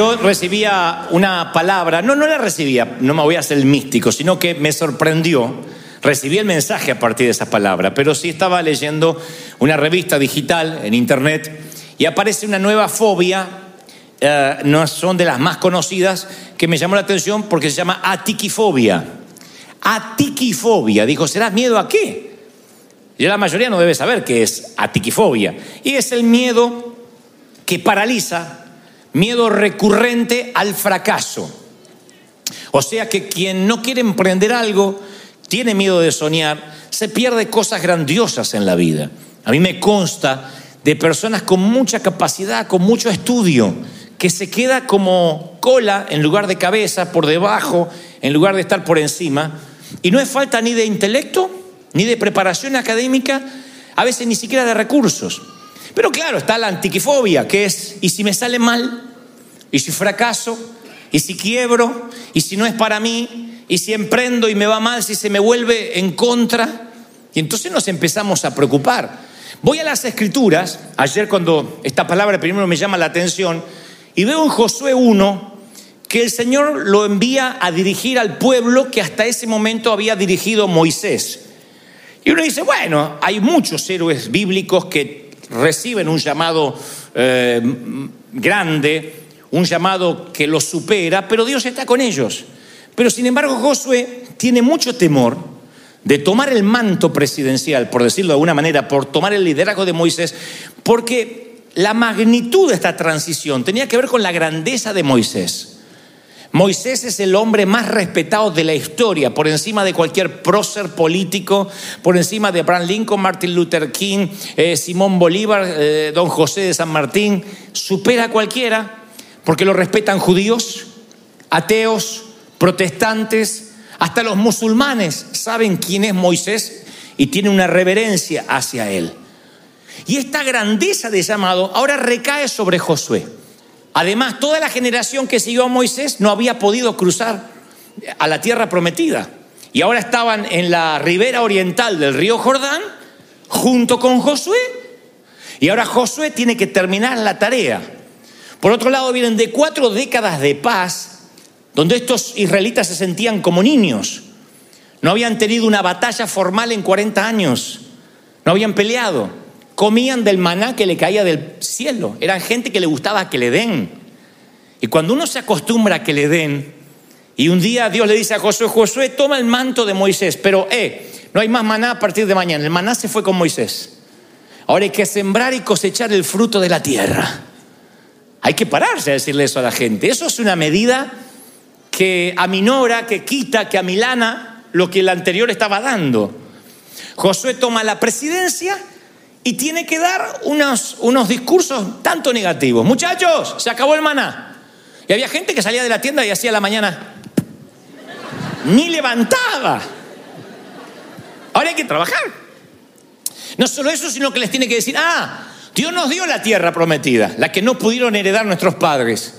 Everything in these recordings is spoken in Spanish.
yo recibía una palabra, no, no la recibía, no me voy a hacer el místico, sino que me sorprendió. Recibí el mensaje a partir de esa palabra, pero sí estaba leyendo una revista digital en internet y aparece una nueva fobia, eh, no son de las más conocidas, que me llamó la atención porque se llama atiquifobia. Atiquifobia, dijo, ¿será miedo a qué? Y la mayoría no debe saber qué es atiquifobia. Y es el miedo que paraliza, miedo recurrente al fracaso. O sea que quien no quiere emprender algo, tiene miedo de soñar, se pierde cosas grandiosas en la vida. A mí me consta de personas con mucha capacidad, con mucho estudio, que se queda como cola en lugar de cabeza, por debajo, en lugar de estar por encima. Y no es falta ni de intelecto, ni de preparación académica, a veces ni siquiera de recursos. Pero claro, está la antiquifobia, que es, ¿y si me sale mal? ¿Y si fracaso? ¿Y si quiebro? ¿Y si no es para mí? ¿Y si emprendo y me va mal? ¿Si se me vuelve en contra? Y entonces nos empezamos a preocupar. Voy a las escrituras, ayer cuando esta palabra primero me llama la atención, y veo en Josué 1 que el Señor lo envía a dirigir al pueblo que hasta ese momento había dirigido Moisés. Y uno dice, bueno, hay muchos héroes bíblicos que reciben un llamado eh, grande, un llamado que los supera, pero Dios está con ellos. Pero sin embargo Josué tiene mucho temor de tomar el manto presidencial, por decirlo de alguna manera, por tomar el liderazgo de Moisés, porque la magnitud de esta transición tenía que ver con la grandeza de Moisés. Moisés es el hombre más respetado de la historia, por encima de cualquier prócer político, por encima de Abraham Lincoln, Martin Luther King, eh, Simón Bolívar, eh, Don José de San Martín. Supera a cualquiera, porque lo respetan judíos, ateos, protestantes, hasta los musulmanes saben quién es Moisés y tienen una reverencia hacia él. Y esta grandeza de llamado ahora recae sobre Josué. Además, toda la generación que siguió a Moisés no había podido cruzar a la tierra prometida. Y ahora estaban en la ribera oriental del río Jordán junto con Josué. Y ahora Josué tiene que terminar la tarea. Por otro lado, vienen de cuatro décadas de paz, donde estos israelitas se sentían como niños. No habían tenido una batalla formal en 40 años. No habían peleado comían del maná que le caía del cielo. Eran gente que le gustaba que le den. Y cuando uno se acostumbra a que le den, y un día Dios le dice a Josué, Josué, toma el manto de Moisés, pero, eh, no hay más maná a partir de mañana. El maná se fue con Moisés. Ahora hay que sembrar y cosechar el fruto de la tierra. Hay que pararse a decirle eso a la gente. Eso es una medida que aminora, que quita, que amilana lo que el anterior estaba dando. Josué toma la presidencia y tiene que dar unos, unos discursos tanto negativos. Muchachos, se acabó el maná. Y había gente que salía de la tienda y hacía la mañana. Ni levantaba. Ahora hay que trabajar. No solo eso, sino que les tiene que decir, ah, Dios nos dio la tierra prometida, la que no pudieron heredar nuestros padres.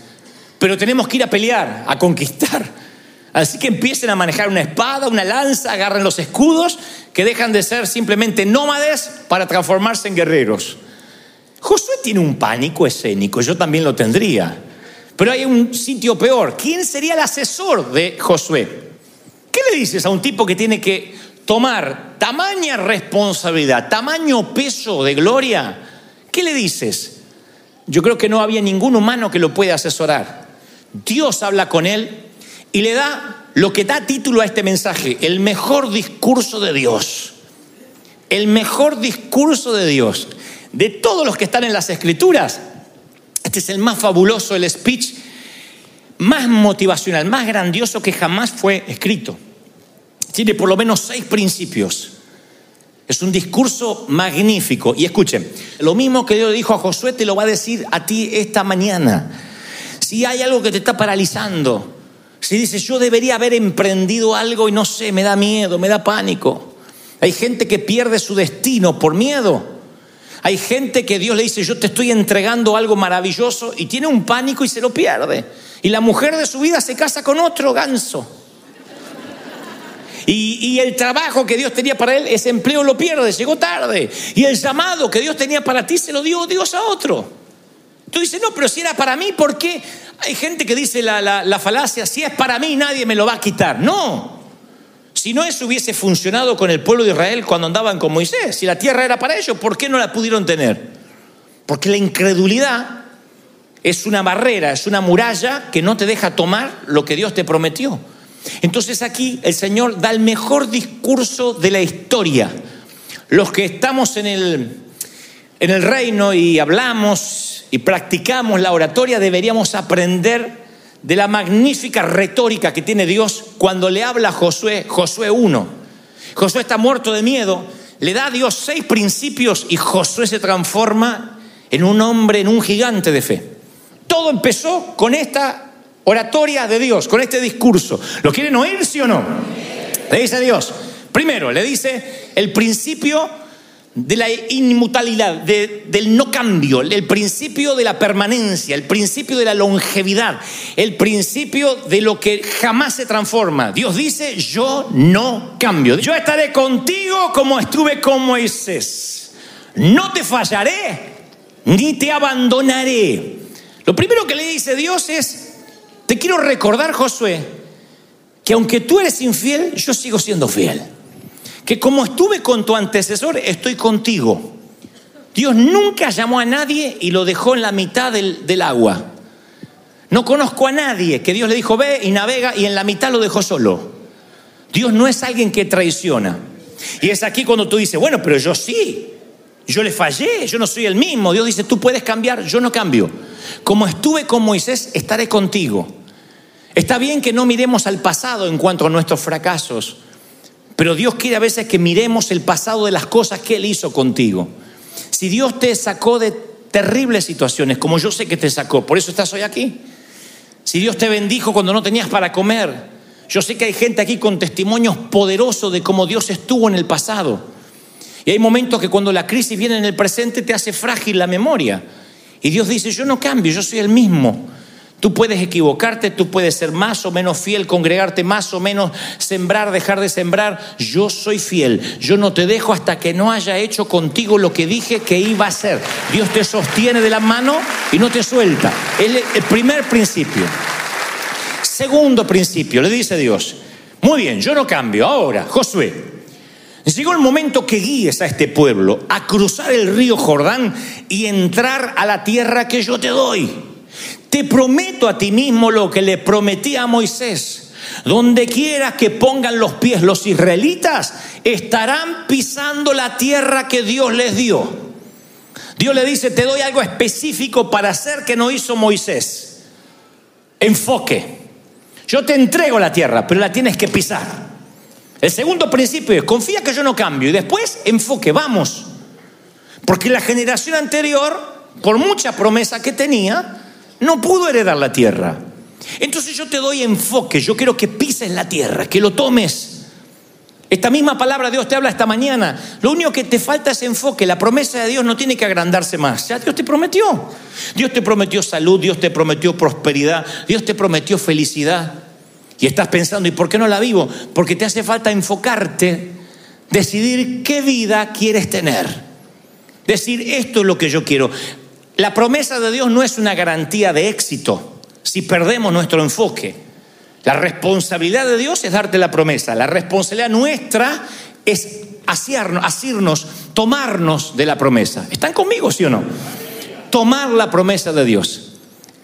Pero tenemos que ir a pelear, a conquistar. Así que empiecen a manejar una espada, una lanza, agarren los escudos, que dejan de ser simplemente nómades para transformarse en guerreros. Josué tiene un pánico escénico, yo también lo tendría. Pero hay un sitio peor. ¿Quién sería el asesor de Josué? ¿Qué le dices a un tipo que tiene que tomar tamaña responsabilidad, tamaño peso de gloria? ¿Qué le dices? Yo creo que no había ningún humano que lo pueda asesorar. Dios habla con él y le da lo que da título a este mensaje, el mejor discurso de Dios. El mejor discurso de Dios. De todos los que están en las escrituras, este es el más fabuloso, el speech más motivacional, más grandioso que jamás fue escrito. Tiene por lo menos seis principios. Es un discurso magnífico. Y escuchen, lo mismo que Dios dijo a Josué te lo va a decir a ti esta mañana. Si hay algo que te está paralizando, si dices yo debería haber emprendido algo y no sé, me da miedo, me da pánico. Hay gente que pierde su destino por miedo. Hay gente que Dios le dice yo te estoy entregando algo maravilloso y tiene un pánico y se lo pierde. Y la mujer de su vida se casa con otro ganso. Y, el trabajo que Dios tenía para él, ese empleo lo pierde, llegó tarde. Y el llamado que Dios tenía para ti se lo dio Dios a otro. Tú dices, no, pero si era para mí, ¿por qué? Hay gente que dice la, la falacia, si es para mí nadie me lo va a quitar. No. Si no eso hubiese funcionado con el pueblo de Israel cuando andaban con Moisés, si la tierra era para ellos, ¿por qué no la pudieron tener? Porque la incredulidad es una barrera, es una muralla que no te deja tomar lo que Dios te prometió. Entonces aquí el Señor da el mejor discurso de la historia. Los que estamos en el, en el reino y hablamos y practicamos la oratoria deberíamos aprender de la magnífica retórica que tiene Dios cuando le habla a Josué, Josué 1. Josué está muerto de miedo, le da a Dios seis principios y Josué se transforma en un hombre, en un gigante de fe. Todo empezó con esta oratoria de Dios, con este discurso. ¿Lo quieren oír, sí o no? Le dice Dios. Primero, le dice el principio de la inmutabilidad, del no cambio, el principio de la permanencia, el principio de la longevidad, el principio de lo que jamás se transforma. Dios dice, yo no cambio. Yo estaré contigo como estuve con Moisés. No te fallaré, ni te abandonaré. Lo primero que le dice Dios es, te quiero recordar, Josué, que aunque tú eres infiel, yo sigo siendo fiel. Que como estuve con tu antecesor, estoy contigo. Dios nunca llamó a nadie y lo dejó en la mitad del, del agua. No conozco a nadie que Dios le dijo, ve y navega y en la mitad lo dejó solo. Dios no es alguien que traiciona. Y es aquí cuando tú dices, bueno, pero yo sí, yo le fallé, yo no soy el mismo. Dios dice, tú puedes cambiar, yo no cambio. Como estuve con Moisés, estaré contigo. Está bien que no miremos al pasado en cuanto a nuestros fracasos, pero Dios quiere a veces que miremos el pasado de las cosas que Él hizo contigo. Si Dios te sacó de terribles situaciones, como yo sé que te sacó, por eso estás hoy aquí. Si Dios te bendijo cuando no tenías para comer, yo sé que hay gente aquí con testimonios poderosos de cómo Dios estuvo en el pasado. Y hay momentos que cuando la crisis viene en el presente te hace frágil la memoria. Y Dios dice, yo no cambio, yo soy el mismo. Tú puedes equivocarte, tú puedes ser más o menos fiel, congregarte más o menos, sembrar, dejar de sembrar. Yo soy fiel. Yo no te dejo hasta que no haya hecho contigo lo que dije que iba a hacer. Dios te sostiene de la mano y no te suelta. Es el primer principio. Segundo principio, le dice Dios. Muy bien, yo no cambio. Ahora, Josué, Llegó el momento que guíes a este pueblo a cruzar el río Jordán y entrar a la tierra que yo te doy. Te prometo a ti mismo lo que le prometí a Moisés. Donde quiera que pongan los pies los israelitas, estarán pisando la tierra que Dios les dio. Dios le dice, te doy algo específico para hacer que no hizo Moisés. Enfoque. Yo te entrego la tierra, pero la tienes que pisar. El segundo principio es, confía que yo no cambio. Y después, enfoque, vamos. Porque la generación anterior, por mucha promesa que tenía, no pudo heredar la tierra. Entonces yo te doy enfoque, yo quiero que pises la tierra, que lo tomes. Esta misma palabra Dios te habla esta mañana. Lo único que te falta es enfoque. La promesa de Dios no tiene que agrandarse más. Ya Dios te prometió. Dios te prometió salud, Dios te prometió prosperidad, Dios te prometió felicidad. Y estás pensando, ¿y por qué no la vivo? Porque te hace falta enfocarte, decidir qué vida quieres tener. Decir, esto es lo que yo quiero. La promesa de Dios no es una garantía de éxito si perdemos nuestro enfoque. La responsabilidad de Dios es darte la promesa. La responsabilidad nuestra es asirnos, asirnos, tomarnos de la promesa. ¿Están conmigo, sí o no? Tomar la promesa de Dios.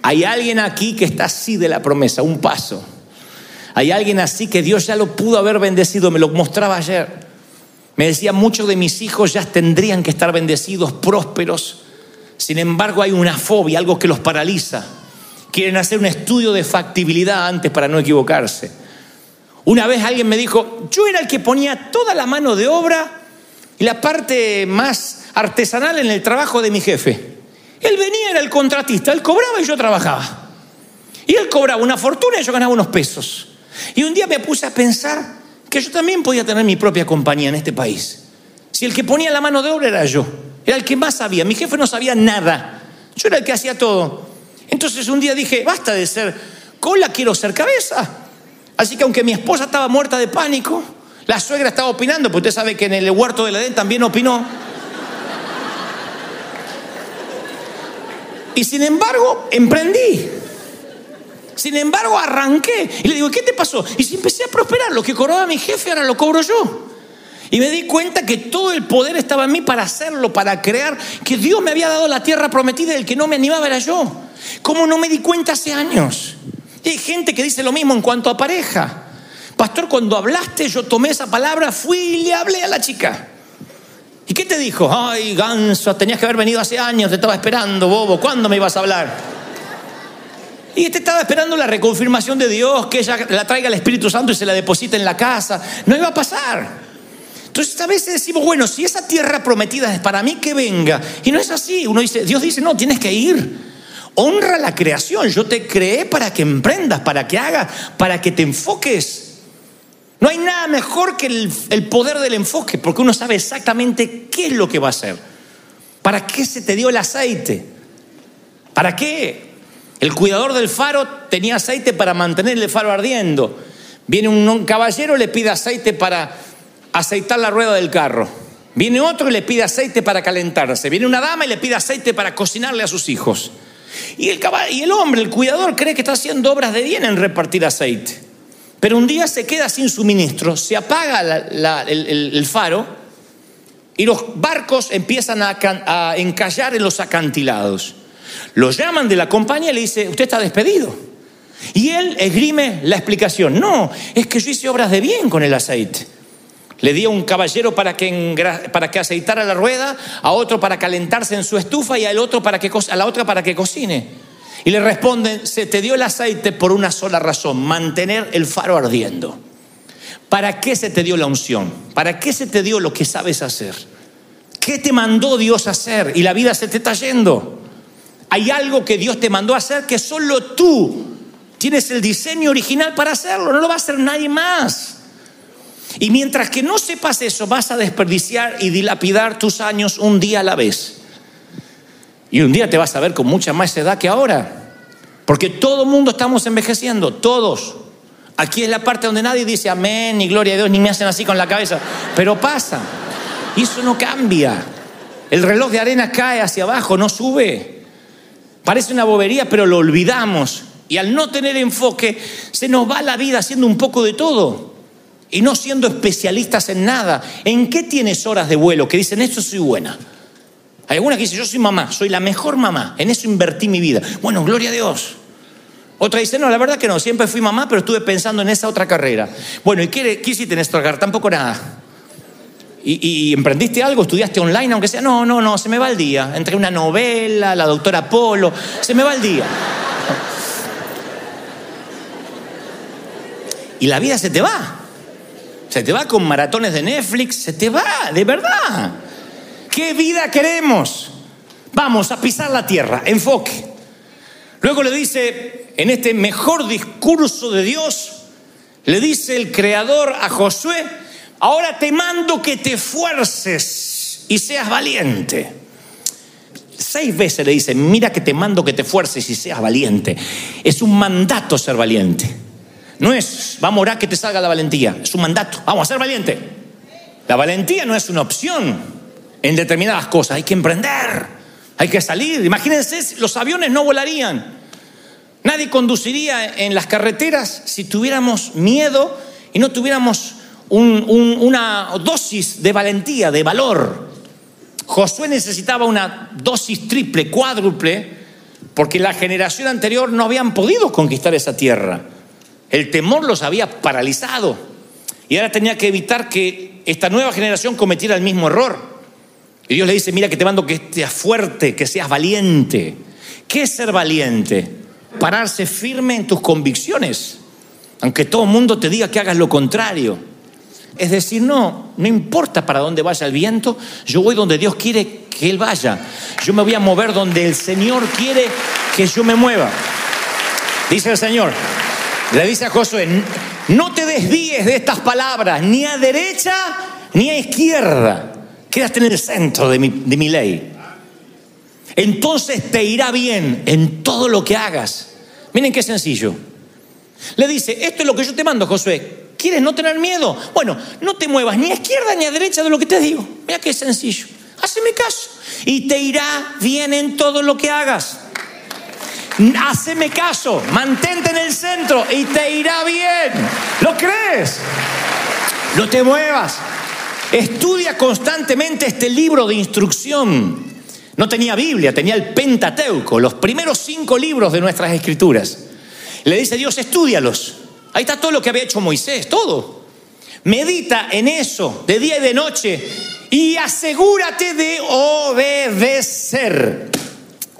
Hay alguien aquí que está así de la promesa, un paso. Hay alguien así que Dios ya lo pudo haber bendecido, me lo mostraba ayer. Me decía, muchos de mis hijos ya tendrían que estar bendecidos, prósperos. Sin embargo, hay una fobia, algo que los paraliza. Quieren hacer un estudio de factibilidad antes para no equivocarse. Una vez alguien me dijo, yo era el que ponía toda la mano de obra y la parte más artesanal en el trabajo de mi jefe. Él venía, era el contratista, él cobraba y yo trabajaba. Y él cobraba una fortuna y yo ganaba unos pesos. Y un día me puse a pensar que yo también podía tener mi propia compañía en este país. Si el que ponía la mano de obra era yo, era el que más sabía. Mi jefe no sabía nada. Yo era el que hacía todo. Entonces un día dije, basta de ser cola, quiero ser cabeza. Así que aunque mi esposa estaba muerta de pánico, la suegra estaba opinando, porque usted sabe que en el huerto de la Edén también opinó. Y sin embargo, emprendí. Sin embargo, arranqué. Y le digo, ¿qué te pasó? Y si empecé a prosperar, lo que cobraba mi jefe ahora lo cobro yo. Y me di cuenta que todo el poder estaba en mí para hacerlo, para crear, que Dios me había dado la tierra prometida y el que no me animaba era yo. ¿Cómo no me di cuenta hace años? Y hay gente que dice lo mismo en cuanto a pareja. Pastor, cuando hablaste, yo tomé esa palabra, fui y le hablé a la chica. ¿Y qué te dijo? Ay, ganso, tenías que haber venido hace años, te estaba esperando, bobo, ¿cuándo me ibas a hablar? Y este estaba esperando la reconfirmación de Dios, que ella la traiga el Espíritu Santo y se la deposite en la casa. No iba a pasar. Entonces a veces decimos, bueno, si esa tierra prometida es para mí, que venga. Y no es así. Uno dice, Dios dice, no, tienes que ir. Honra la creación. Yo te creé para que emprendas, para que hagas, para que te enfoques. No hay nada mejor que el, poder del enfoque, porque uno sabe exactamente qué es lo que va a hacer. ¿Para qué se te dio el aceite? ¿Para qué? El cuidador del faro tenía aceite para mantener el faro ardiendo. Viene un, un caballero, le pide aceite para aceitar la rueda del carro. Viene otro y le pide aceite para calentarse. Viene una dama y le pide aceite para cocinarle a sus hijos. Y el, y el hombre, el cuidador, cree que está haciendo obras de bien en repartir aceite. Pero un día se queda sin suministro, se apaga el, faro y los barcos empiezan a, a, encallar en los acantilados. Lo llaman de la compañía y le dice, usted está despedido. Y él esgrime la explicación, no, es que yo hice obras de bien con el aceite. Le di a un caballero para que, para que aceitara la rueda, a otro para calentarse en su estufa y al otro para que, a la otra para que cocine. Y le responden, se te dio el aceite por una sola razón, mantener el faro ardiendo. ¿Para qué se te dio la unción? ¿Para qué se te dio lo que sabes hacer? ¿Qué te mandó Dios hacer? Y la vida se te está yendo. Hay algo que Dios te mandó a hacer que solo tú tienes el diseño original para hacerlo, no lo va a hacer nadie más. Y mientras que no sepas eso, vas a desperdiciar y dilapidar tus años un día a la vez. Y un día te vas a ver con mucha más edad que ahora. Porque todo el mundo estamos envejeciendo, todos. Aquí es la parte donde nadie dice amén, ni gloria a Dios, ni me hacen así con la cabeza. Pero pasa. Y eso no cambia. El reloj de arena cae hacia abajo, no sube. Parece una bobería, pero lo olvidamos. Y al no tener enfoque, se nos va la vida haciendo un poco de todo. Y no siendo especialistas en nada. ¿En qué tienes horas de vuelo? Que dicen, esto soy buena. Hay alguna que dice, yo soy mamá, soy la mejor mamá, en eso invertí mi vida. Bueno, gloria a Dios. Otra dice, no, la verdad que no, siempre fui mamá, pero estuve pensando en esa otra carrera. Bueno, ¿y qué, qué hiciste en esta carrera? Tampoco nada. ¿Y, ¿Y, emprendiste algo? ¿Estudiaste online, aunque sea? No, no, no, se me va el día. Entre una novela, la doctora Polo, se me va el día. Y la vida se te va. Se te va con maratones de Netflix, se te va, de verdad. ¿Qué vida queremos? Vamos a pisar la tierra, enfoque. Luego le dice, en este mejor discurso de Dios, le dice el Creador a Josué, ahora te mando que te fuerces y seas valiente. Seis veces le dice, mira que te mando que te fuerces y seas valiente. Es un mandato ser valiente. No es, vamos a orar que te salga la valentía. Es un mandato, vamos a ser valiente. La valentía no es una opción en determinadas cosas. Hay que emprender, hay que salir. Imagínense, los aviones no volarían. Nadie conduciría en las carreteras si tuviéramos miedo y no tuviéramos un- un- una dosis de valentía, de valor. Josué necesitaba una dosis triple, cuádruple, porque la generación anterior no habían podido conquistar esa tierra. El temor los había paralizado. Y ahora tenía que evitar que esta nueva generación cometiera el mismo error. Y Dios le dice, mira que te mando que seas fuerte, que seas valiente. ¿Qué es ser valiente? Pararse firme en tus convicciones, aunque todo el mundo te diga que hagas lo contrario. Es decir, no, no importa para dónde vaya el viento, yo voy donde Dios quiere que Él vaya. Yo me voy a mover donde el Señor quiere que yo me mueva. Dice el Señor, le dice a Josué, no te desvíes de estas palabras, ni a derecha ni a izquierda. Quédate en el centro de mi, ley. Entonces te irá bien en todo lo que hagas. Miren qué sencillo. Le dice, esto es lo que yo te mando, Josué. ¿Quieres no tener miedo? Bueno, no te muevas ni a izquierda ni a derecha de lo que te digo. Mira qué sencillo. Haceme caso. Y te irá bien en todo lo que hagas. Haceme caso, mantente en el centro y te irá bien. ¿Lo crees? No te muevas. Estudia constantemente este libro de instrucción. No tenía Biblia, tenía el Pentateuco, los primeros cinco libros de nuestras escrituras. Le dice Dios, estudialos. Ahí está todo lo que había hecho Moisés, todo. Medita en eso de día y de noche y asegúrate de obedecer.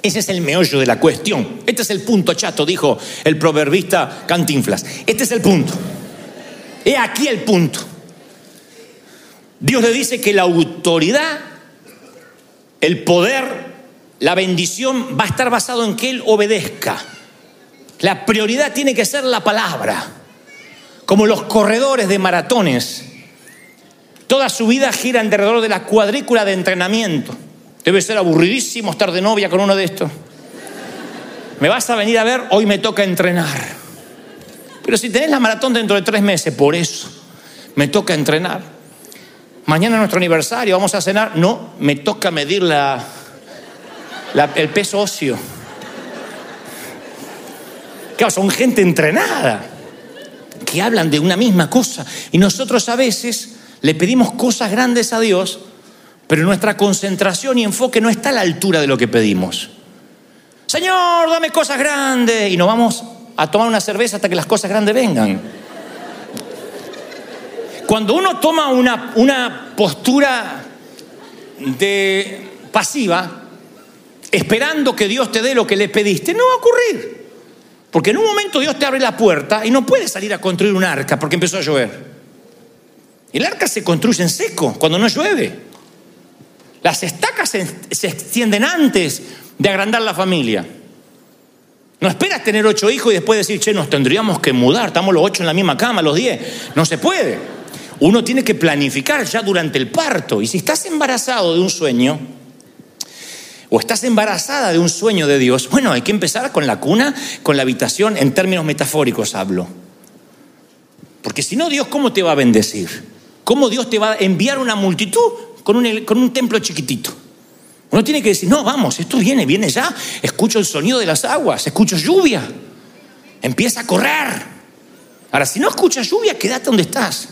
Ese es el meollo de la cuestión. Este es el punto chato, dijo el proverbista Cantinflas. Este es el punto. He aquí el punto. Dios le dice que la autoridad, el poder, la bendición va a estar basado en que Él obedezca. La prioridad tiene que ser la palabra. Como los corredores de maratones. Toda su vida gira alrededor de la cuadrícula de entrenamiento. Debe ser aburridísimo estar de novia con uno de estos. Me vas a venir a ver, hoy me toca entrenar. Pero si tenés la maratón dentro de tres meses, por eso me toca entrenar. Mañana es nuestro aniversario, vamos a cenar. No, me toca medir la, el peso óseo. Claro, son gente entrenada que hablan de una misma cosa. Y nosotros a veces le pedimos cosas grandes a Dios, pero nuestra concentración y enfoque no está a la altura de lo que pedimos. Señor, dame cosas grandes. Y nos vamos a tomar una cerveza hasta que las cosas grandes vengan. Cuando uno toma una, una postura de pasiva, esperando que Dios te dé lo que le pediste, no va a ocurrir. Porque en un momento Dios te abre la puerta y no puedes salir a construir un arca porque empezó a llover. El arca se construye en seco, cuando no llueve. Las estacas se, extienden antes de agrandar la familia. No esperas tener ocho hijos y después decir, che, nos tendríamos que mudar, estamos los ocho en la misma cama, los diez. No se puede. Uno tiene que planificar ya durante el parto. Y si estás embarazado de un sueño, o estás embarazada de un sueño de Dios, bueno, hay que empezar con la cuna, con la habitación, en términos metafóricos hablo. Porque si no, Dios, ¿cómo te va a bendecir? ¿Cómo Dios te va a enviar una multitud con un, con un templo chiquitito? Uno tiene que decir, no, vamos, esto viene, viene ya. Escucho el sonido de las aguas, escucho lluvia. Empieza a correr. Ahora, si no escuchas lluvia, quédate donde estás.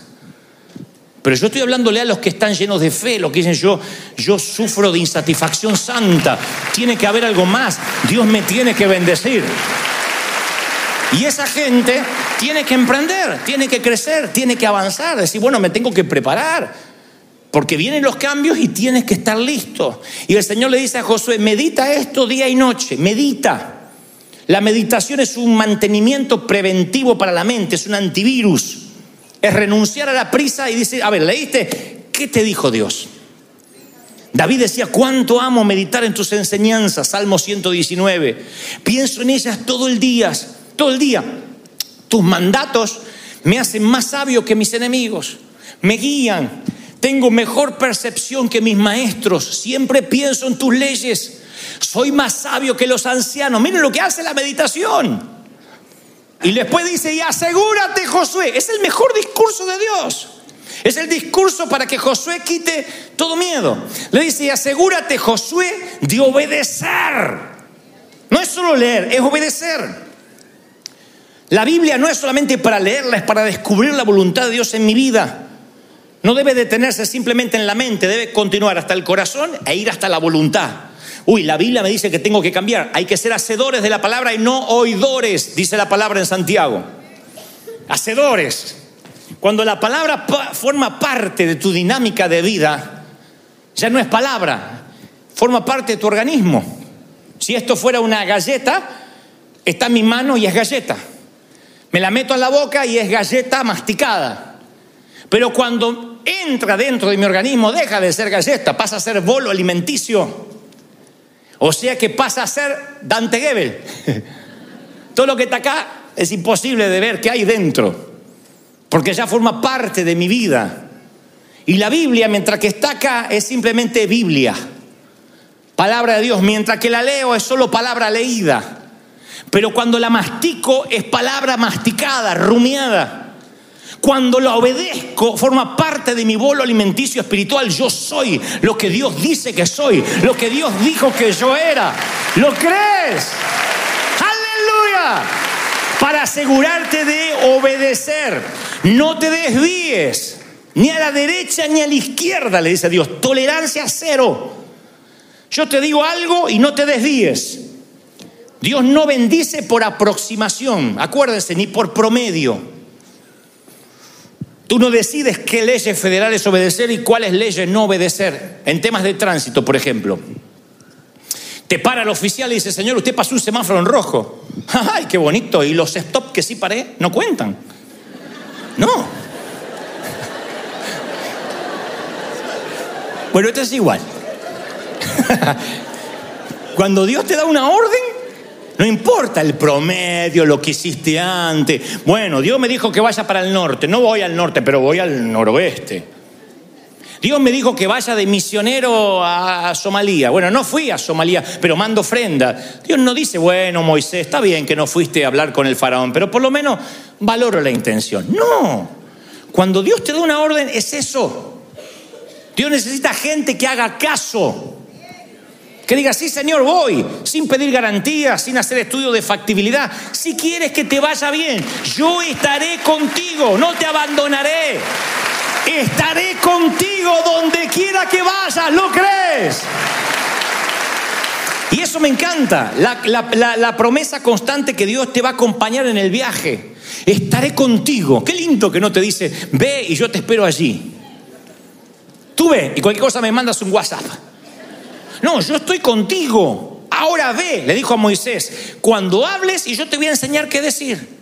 Pero yo estoy hablándole a los que están llenos de fe, los que dicen yo, yo sufro de insatisfacción santa, tiene que haber algo más, Dios me tiene que bendecir. Y esa gente tiene que emprender, tiene que crecer, tiene que avanzar, decir, bueno, me tengo que preparar, porque vienen los cambios y tienes que estar listo. Y el Señor le dice a Josué, medita esto día y noche, medita. La meditación es un mantenimiento preventivo para la mente, es un antivirus es renunciar a la prisa y dice, a ver, ¿leíste? ¿Qué te dijo Dios? David decía, cuánto amo meditar en tus enseñanzas, Salmo 119. Pienso en ellas todo el día, todo el día. Tus mandatos me hacen más sabio que mis enemigos, me guían, tengo mejor percepción que mis maestros, siempre pienso en tus leyes, soy más sabio que los ancianos. Miren lo que hace la meditación. Y después dice, y asegúrate Josué, es el mejor discurso de Dios. Es el discurso para que Josué quite todo miedo. Le dice, y asegúrate Josué de obedecer. No es solo leer, es obedecer. La Biblia no es solamente para leerla, es para descubrir la voluntad de Dios en mi vida. No debe detenerse simplemente en la mente, debe continuar hasta el corazón e ir hasta la voluntad. Uy, la Biblia me dice que tengo que cambiar. Hay que ser hacedores de la palabra y no oidores, dice la palabra en Santiago. Hacedores. Cuando la palabra forma parte de tu dinámica de vida, ya no es palabra, forma parte de tu organismo. Si esto fuera una galleta, está en mi mano y es galleta. Me la meto en la boca y es galleta masticada. Pero cuando entra dentro de mi organismo, deja de ser galleta, pasa a ser bolo alimenticio. O sea que pasa a ser Dante Gebel. Todo lo que está acá es imposible de ver qué hay dentro, porque ya forma parte de mi vida. Y la Biblia, mientras que está acá, es simplemente Biblia, palabra de Dios, mientras que la leo es solo palabra leída. Pero cuando la mastico es palabra masticada, rumiada. Cuando la obedezco, forma parte de mi bolo alimenticio espiritual. Yo soy lo que Dios dice que soy, lo que Dios dijo que yo era. ¿Lo crees? Aleluya. Para asegurarte de obedecer, no te desvíes, ni a la derecha ni a la izquierda, le dice Dios. Tolerancia cero. Yo te digo algo y no te desvíes. Dios no bendice por aproximación, acuérdense, ni por promedio. Tú no decides qué leyes federales obedecer y cuáles leyes no obedecer. En temas de tránsito, por ejemplo. Te para el oficial y dice, señor, usted pasó un semáforo en rojo. ¡Ay, qué bonito! Y los stop que sí paré no cuentan. No. Bueno, esto es igual. Cuando Dios te da una orden, no importa el promedio, lo que hiciste antes. Bueno, Dios me dijo que vaya para el norte. No voy al norte, pero voy al noroeste. Dios me dijo que vaya de misionero a Somalia. Bueno, no fui a Somalia, pero mando ofrenda. Dios no dice, bueno, Moisés, está bien que no fuiste a hablar con el faraón, pero por lo menos valoro la intención. No. Cuando Dios te da una orden, es eso. Dios necesita gente que haga caso. Que diga, sí Señor, voy, sin pedir garantías, sin hacer estudio de factibilidad. Si quieres que te vaya bien, yo estaré contigo, no te abandonaré. Estaré contigo donde quiera que vayas, ¿lo crees? Y eso me encanta, la, la, promesa constante que Dios te va a acompañar en el viaje. Estaré contigo. Qué lindo que no te dice, ve y yo te espero allí. Tú ve y cualquier cosa me mandas un WhatsApp. No, yo estoy contigo. Ahora ve, le dijo a Moisés, cuando hables y yo te voy a enseñar qué decir.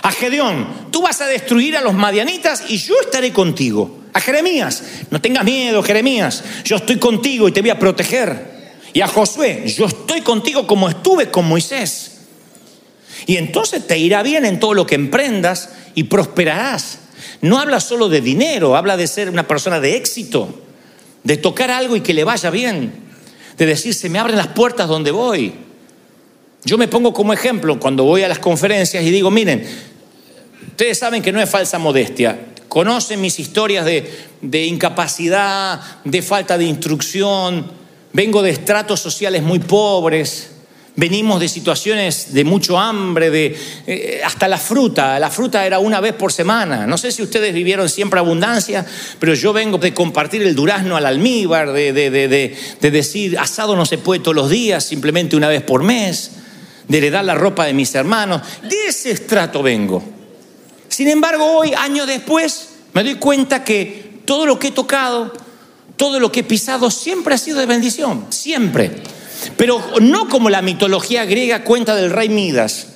A Gedeón, tú vas a destruir a los madianitas y yo estaré contigo. A Jeremías, no tengas miedo, Jeremías, yo estoy contigo y te voy a proteger. Y a Josué, yo estoy contigo como estuve con Moisés. Y entonces te irá bien en todo lo que emprendas y prosperarás. No habla solo de dinero, habla de ser una persona de éxito, de tocar algo y que le vaya bien de decir, se me abren las puertas donde voy. Yo me pongo como ejemplo cuando voy a las conferencias y digo, miren, ustedes saben que no es falsa modestia, conocen mis historias de, de incapacidad, de falta de instrucción, vengo de estratos sociales muy pobres, Venimos de situaciones de mucho hambre, de eh, hasta la fruta. La fruta era una vez por semana. No sé si ustedes vivieron siempre abundancia, pero yo vengo de compartir el durazno al almíbar, de, de decir asado no se puede todos los días, simplemente una vez por mes, de heredar la ropa de mis hermanos. De ese estrato vengo. Sin embargo, hoy, años después, me doy cuenta que todo lo que he tocado, todo lo que he pisado, siempre ha sido de bendición. Siempre. Pero no como la mitología griega cuenta del rey Midas.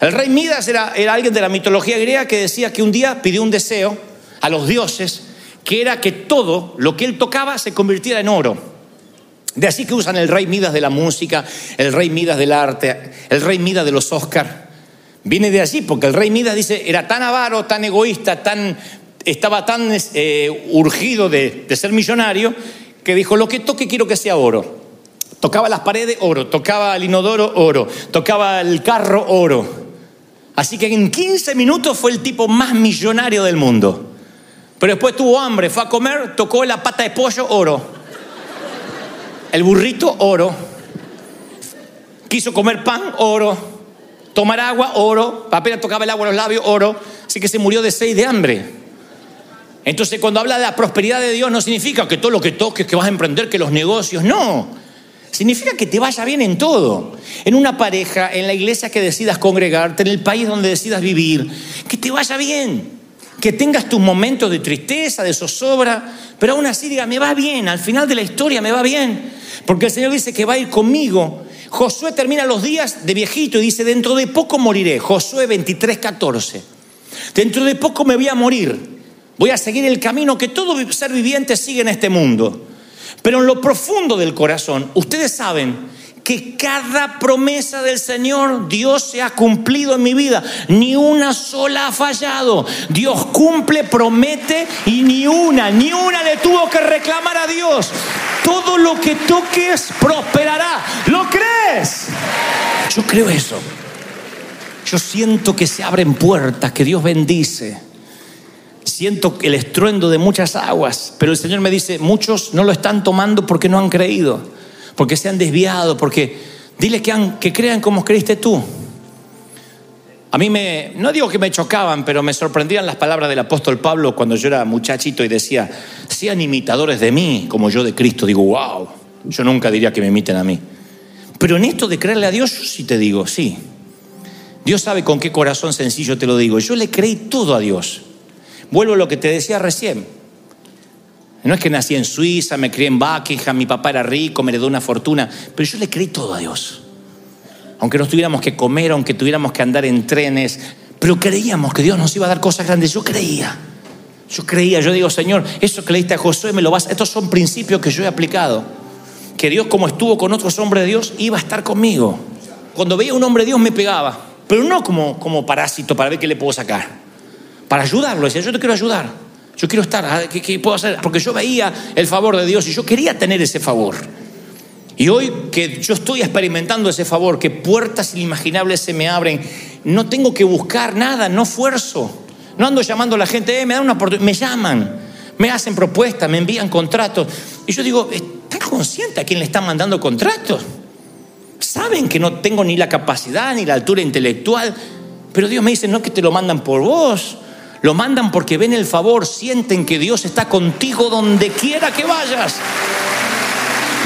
El rey Midas era, alguien de la mitología griega que decía que un día pidió un deseo a los dioses, que era que todo lo que él tocaba se convirtiera en oro. De así que usan el rey Midas de la música, el rey Midas del arte, el rey Midas de los Oscar. Viene de allí porque el rey Midas dice, era tan avaro, tan egoísta, tan, estaba tan eh, urgido de, de ser millonario, que dijo, lo que toque quiero que sea oro. Tocaba las paredes, oro. Tocaba el inodoro, oro. Tocaba el carro, oro. Así que en 15 minutos fue el tipo más millonario del mundo. Pero después tuvo hambre, fue a comer, tocó la pata de pollo, oro. El burrito, oro. Quiso comer pan, oro. tomar agua, oro, apenas tocaba el agua en los labios, oro, así que se murió de sed de hambre. Entonces cuando habla de la prosperidad de Dios no significa que todo lo que toques, que vas a emprender, que los negocios, no. Significa que te vaya bien en todo. En una pareja, en la iglesia que decidas congregarte, en el país donde decidas vivir, que te vaya bien. Que tengas tus momentos de tristeza, de zozobra, pero aún así diga, me va bien, al final de la historia me va bien. Porque el Señor dice que va a ir conmigo. Josué termina los días de viejito y dice, dentro de poco moriré. Josué 23, 14. Dentro de poco me voy a morir. Voy a seguir el camino que todo ser viviente sigue en este mundo. Pero en lo profundo del corazón, ustedes saben que cada promesa del Señor Dios se ha cumplido en mi vida. Ni una sola ha fallado. Dios cumple, promete y ni una, ni una le tuvo que reclamar a Dios. Todo lo que toques prosperará. ¿Lo crees? Yo creo eso. Yo siento que se abren puertas, que Dios bendice siento el estruendo de muchas aguas, pero el Señor me dice, muchos no lo están tomando porque no han creído, porque se han desviado, porque dile que, han, que crean como creíste tú. A mí me, no digo que me chocaban, pero me sorprendían las palabras del apóstol Pablo cuando yo era muchachito y decía, sean imitadores de mí como yo de Cristo. Digo, wow, yo nunca diría que me imiten a mí. Pero en esto de creerle a Dios, yo sí te digo, sí. Dios sabe con qué corazón sencillo te lo digo. Yo le creí todo a Dios. Vuelvo a lo que te decía recién. No es que nací en Suiza, me crié en Buckingham, mi papá era rico, me heredó una fortuna, pero yo le creí todo a Dios. Aunque no tuviéramos que comer, aunque tuviéramos que andar en trenes, pero creíamos que Dios nos iba a dar cosas grandes. Yo creía. Yo creía, yo digo, Señor, eso que le diste a Josué me lo vas. Estos son principios que yo he aplicado. Que Dios, como estuvo con otros hombres de Dios, iba a estar conmigo. Cuando veía un hombre de Dios me pegaba, pero no como, como parásito para ver qué le puedo sacar para ayudarlo. Decía, yo te quiero ayudar. Yo quiero estar. Ah, ¿Qué, puedo hacer? Porque yo veía el favor de Dios y yo quería tener ese favor. Y hoy que yo estoy experimentando ese favor, que puertas inimaginables se me abren, no tengo que buscar nada, no fuerzo. No ando llamando a la gente, eh, me dan una oportunidad, me llaman, me hacen propuestas, me envían contratos. Y yo digo, ¿están conscientes a quién le están mandando contratos? Saben que no tengo ni la capacidad ni la altura intelectual, pero Dios me dice, no que te lo mandan por vos, lo mandan porque ven el favor, sienten que Dios está contigo donde quiera que vayas.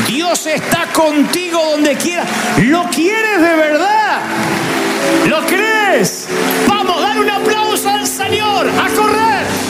Dios está contigo donde quiera. ¿Lo quieres de verdad? ¿Lo crees? Vamos, dar un aplauso al Señor, a correr.